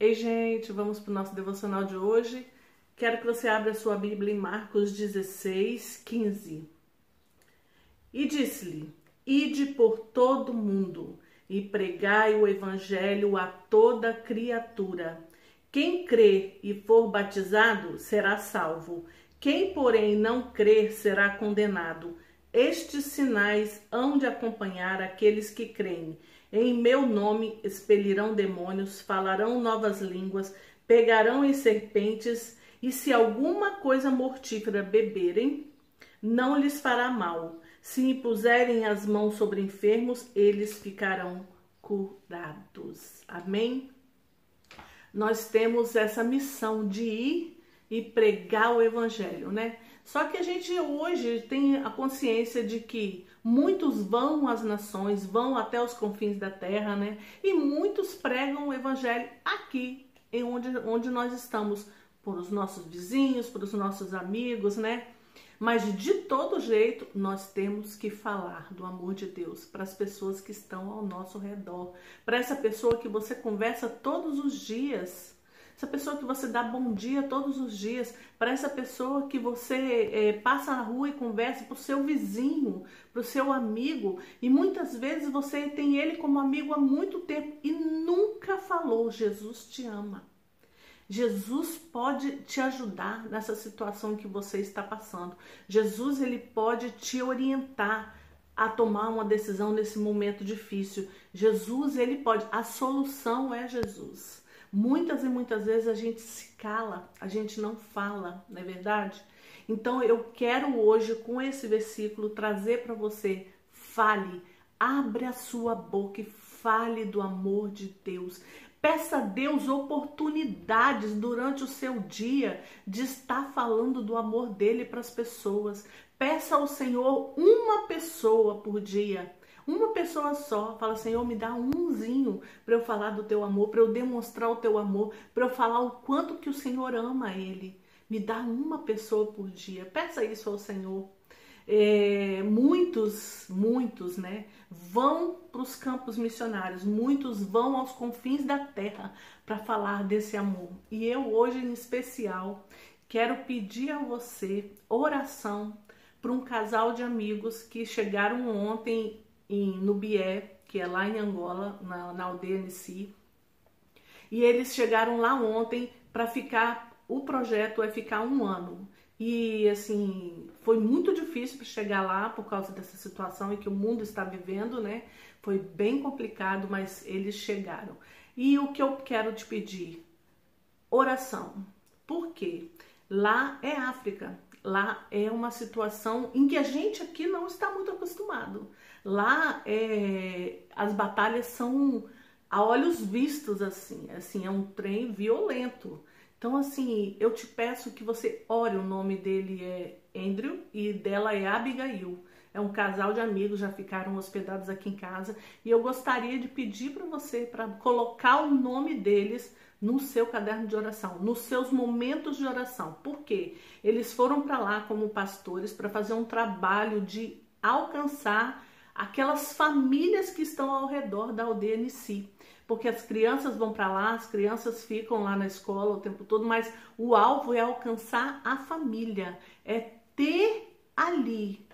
Ei, gente, vamos para o nosso devocional de hoje. Quero que você abra sua Bíblia em Marcos 16, 15. E disse-lhe: Ide por todo mundo e pregai o evangelho a toda criatura. Quem crer e for batizado será salvo. Quem, porém, não crer será condenado. Estes sinais hão de acompanhar aqueles que creem. Em meu nome expelirão demônios, falarão novas línguas, pegarão em serpentes, e se alguma coisa mortífera beberem, não lhes fará mal. Se impuserem as mãos sobre enfermos, eles ficarão curados. Amém? Nós temos essa missão de ir e pregar o evangelho, né? Só que a gente hoje tem a consciência de que muitos vão às nações, vão até os confins da terra, né? E muitos pregam o evangelho aqui, em onde, onde nós estamos, por os nossos vizinhos, por os nossos amigos, né? Mas de todo jeito, nós temos que falar do amor de Deus para as pessoas que estão ao nosso redor, para essa pessoa que você conversa todos os dias essa pessoa que você dá bom dia todos os dias, para essa pessoa que você é, passa na rua e conversa, para o seu vizinho, para o seu amigo, e muitas vezes você tem ele como amigo há muito tempo e nunca falou: Jesus te ama. Jesus pode te ajudar nessa situação que você está passando. Jesus ele pode te orientar a tomar uma decisão nesse momento difícil. Jesus ele pode. A solução é Jesus. Muitas e muitas vezes a gente se cala, a gente não fala, não é verdade? Então eu quero hoje com esse versículo trazer para você, fale, abre a sua boca e fale do amor de Deus. Peça a Deus oportunidades durante o seu dia de estar falando do amor dele para as pessoas. Peça ao Senhor uma pessoa por dia uma pessoa só, fala, Senhor, me dá umzinho para eu falar do teu amor, para eu demonstrar o teu amor, para eu falar o quanto que o Senhor ama ele. Me dá uma pessoa por dia. Peça isso ao Senhor. É, muitos, muitos, né, vão para os campos missionários, muitos vão aos confins da terra para falar desse amor. E eu hoje, em especial, quero pedir a você oração para um casal de amigos que chegaram ontem em Nubié, que é lá em Angola, na, na aldeia Nissi. E eles chegaram lá ontem para ficar. O projeto é ficar um ano. E assim, foi muito difícil chegar lá por causa dessa situação em que o mundo está vivendo, né? Foi bem complicado, mas eles chegaram. E o que eu quero te pedir? Oração. Por quê? Lá é África. Lá é uma situação em que a gente aqui não está muito acostumado. Lá é, as batalhas são a olhos vistos assim, assim é um trem violento. Então assim, eu te peço que você ore. O nome dele é Andrew e dela é Abigail. É um casal de amigos, já ficaram hospedados aqui em casa e eu gostaria de pedir para você para colocar o nome deles no seu caderno de oração, nos seus momentos de oração. Por quê? Eles foram para lá como pastores para fazer um trabalho de alcançar aquelas famílias que estão ao redor da aldeia em si. Porque as crianças vão para lá, as crianças ficam lá na escola o tempo todo, mas o alvo é alcançar a família, é ter ali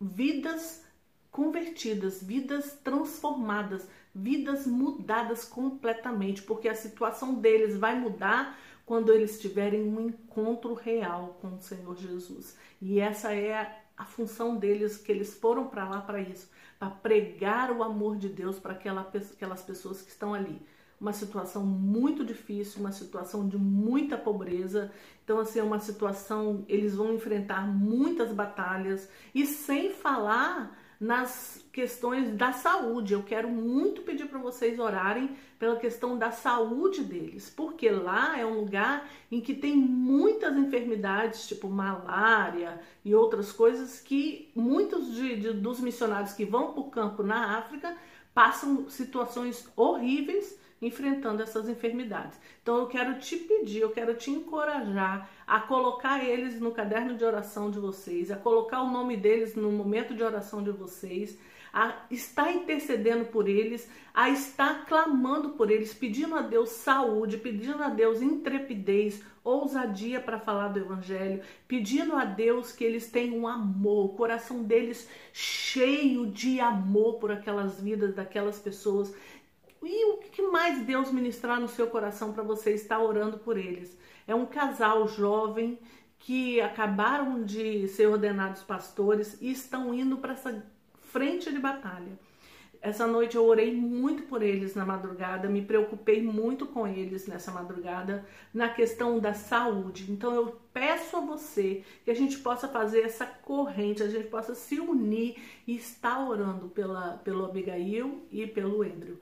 vidas convertidas, vidas transformadas, vidas mudadas completamente, porque a situação deles vai mudar quando eles tiverem um encontro real com o Senhor Jesus. E essa é a, função deles, que eles foram para lá para isso, para pregar o amor de Deus para aquela, aquelas pessoas que estão ali. Uma situação muito difícil, uma situação de muita pobreza. Então, assim, é uma situação, eles vão enfrentar muitas batalhas e sem falar nas questões da saúde. Eu quero muito pedir para vocês orarem pela questão da saúde deles, porque lá é um lugar em que tem muitas enfermidades, tipo malária e outras coisas, que muitos de, de, dos missionários que vão para o campo na África passam situações horríveis enfrentando essas enfermidades. Então eu quero te pedir, eu quero te encorajar a colocar eles no caderno de oração de vocês, a colocar o nome deles no momento de oração de vocês, a estar intercedendo por eles, a estar clamando por eles, pedindo a Deus saúde, pedindo a Deus intrepidez, ousadia para falar do Evangelho, pedindo a Deus que eles tenham amor, o coração deles cheio de amor por aquelas vidas daquelas pessoas. E o que mais Deus ministrar no seu coração para você estar orando por eles? É um casal jovem que acabaram de ser ordenados pastores e estão indo para essa frente de batalha. Essa noite eu orei muito por eles na madrugada, me preocupei muito com eles nessa madrugada, na questão da saúde. Então eu peço a você que a gente possa fazer essa corrente, a gente possa se unir e estar orando pela, pelo Abigail e pelo Andrew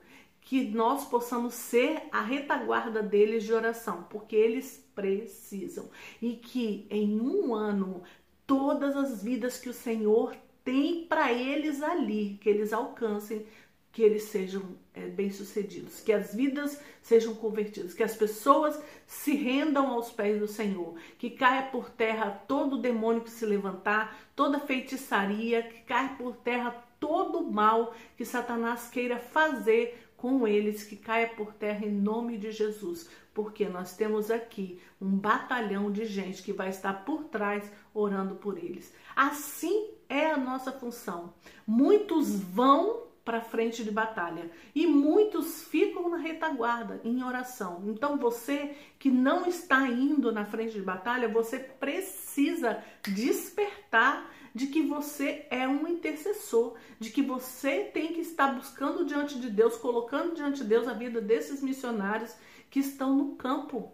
que nós possamos ser a retaguarda deles de oração, porque eles precisam. E que em um ano, todas as vidas que o Senhor tem para eles ali, que eles alcancem, que eles sejam é, bem-sucedidos, que as vidas sejam convertidas, que as pessoas se rendam aos pés do Senhor, que caia por terra todo demônio que se levantar, toda feitiçaria, que caia por terra todo mal que Satanás queira fazer com eles que caia por terra em nome de Jesus, porque nós temos aqui um batalhão de gente que vai estar por trás orando por eles. Assim é a nossa função. Muitos vão para frente de batalha e muitos ficam na retaguarda em oração. Então você que não está indo na frente de batalha, você precisa despertar de que você é um intercessor, de que você tem que estar buscando diante de Deus, colocando diante de Deus a vida desses missionários que estão no campo,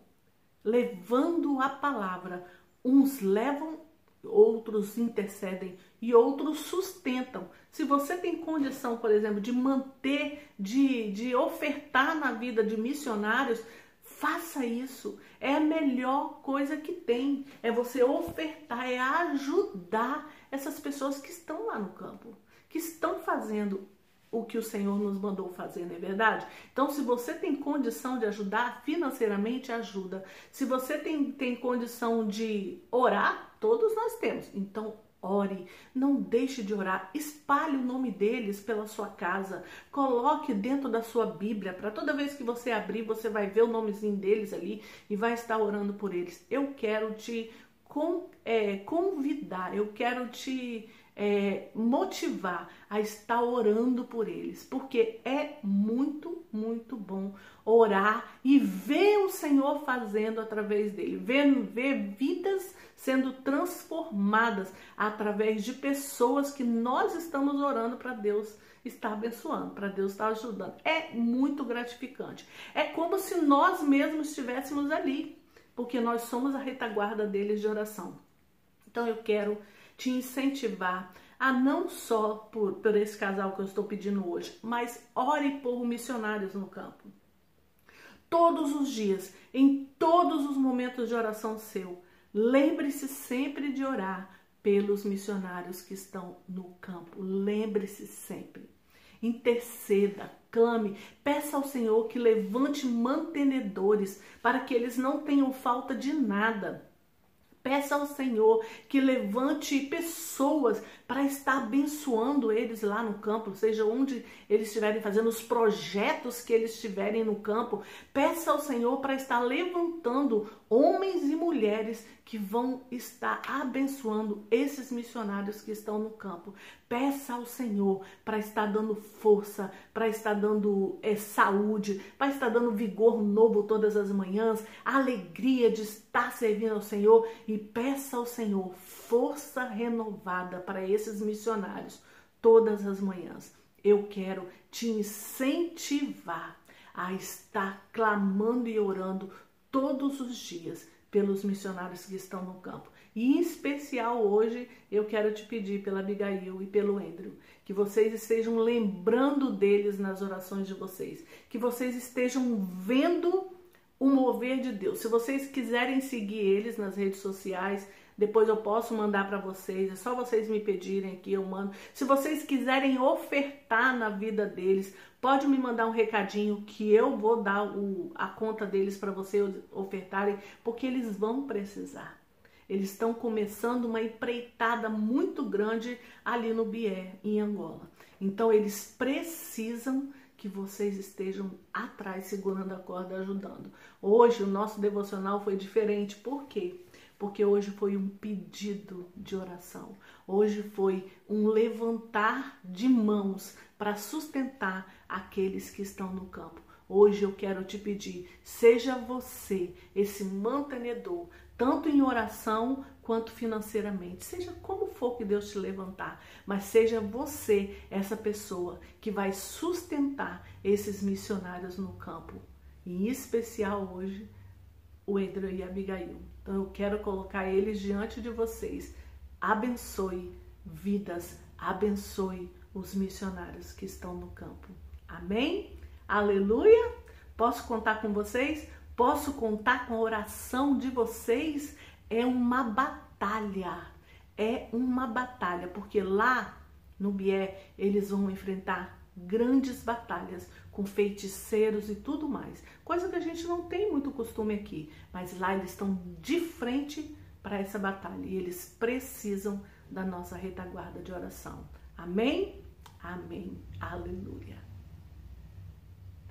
levando a palavra. Uns levam, outros intercedem e outros sustentam. Se você tem condição, por exemplo, de manter, de, de ofertar na vida de missionários, faça isso. É a melhor coisa que tem. É você ofertar, é ajudar essas pessoas que estão lá no campo, que estão fazendo o que o Senhor nos mandou fazer, não é verdade? Então, se você tem condição de ajudar financeiramente, ajuda. Se você tem, tem condição de orar, todos nós temos. Então, ore, não deixe de orar, espalhe o nome deles pela sua casa, coloque dentro da sua Bíblia, para toda vez que você abrir, você vai ver o nomezinho deles ali e vai estar orando por eles. Eu quero te é, convidar, eu quero te é, motivar a estar orando por eles, porque é muito, muito bom orar e ver o Senhor fazendo através dele, ver, ver vidas sendo transformadas através de pessoas que nós estamos orando para Deus estar abençoando, para Deus estar ajudando. É muito gratificante. É como se nós mesmos estivéssemos ali porque nós somos a retaguarda deles de oração. Então eu quero te incentivar a não só por, por esse casal que eu estou pedindo hoje, mas ore por missionários no campo. Todos os dias, em todos os momentos de oração seu, lembre-se sempre de orar pelos missionários que estão no campo. Lembre-se sempre interceda, clame, peça ao Senhor que levante mantenedores para que eles não tenham falta de nada. Peça ao Senhor que levante pessoas para estar abençoando eles lá no campo, seja onde eles estiverem fazendo os projetos que eles estiverem no campo. Peça ao Senhor para estar levantando homens e mulheres que vão estar abençoando esses missionários que estão no campo. Peça ao Senhor para estar dando força, para estar dando é, saúde, para estar dando vigor novo todas as manhãs, alegria de estar servindo ao Senhor e peça ao Senhor força renovada para esses missionários todas as manhãs. Eu quero te incentivar a estar clamando e orando todos os dias pelos missionários que estão no campo. E em especial hoje eu quero te pedir pela Abigail e pelo Andrew, que vocês estejam lembrando deles nas orações de vocês, que vocês estejam vendo o mover de Deus. Se vocês quiserem seguir eles nas redes sociais, depois eu posso mandar para vocês, é só vocês me pedirem aqui, eu mando. Se vocês quiserem ofertar na vida deles, pode me mandar um recadinho que eu vou dar o, a conta deles para vocês ofertarem, porque eles vão precisar. eles estão começando uma empreitada muito grande ali no Bié, em Angola. Então eles precisam que vocês estejam atrás, segurando a corda, ajudando. Hoje o nosso devocional foi diferente, por quê? Porque hoje foi um pedido de oração. Hoje foi um levantar de mãos para sustentar aqueles que estão no campo. Hoje eu quero te pedir, seja você esse mantenedor, tanto em oração quanto financeiramente. Seja como for que Deus te levantar, mas seja você essa pessoa que vai sustentar esses missionários no campo. Em especial hoje, o Edra e a Abigail. Então eu quero colocar eles diante de vocês. Abençoe vidas, abençoe os missionários que estão no campo. Amém? Aleluia! Posso contar com vocês? Posso contar com a oração de vocês? É uma batalha. É uma batalha, porque lá no Bié eles vão enfrentar grandes batalhas com feiticeiros e tudo mais. Coisa que a gente não tem muito costume aqui, mas lá eles estão de frente para essa batalha e eles precisam da nossa retaguarda de oração. Amém? Amém. Aleluia.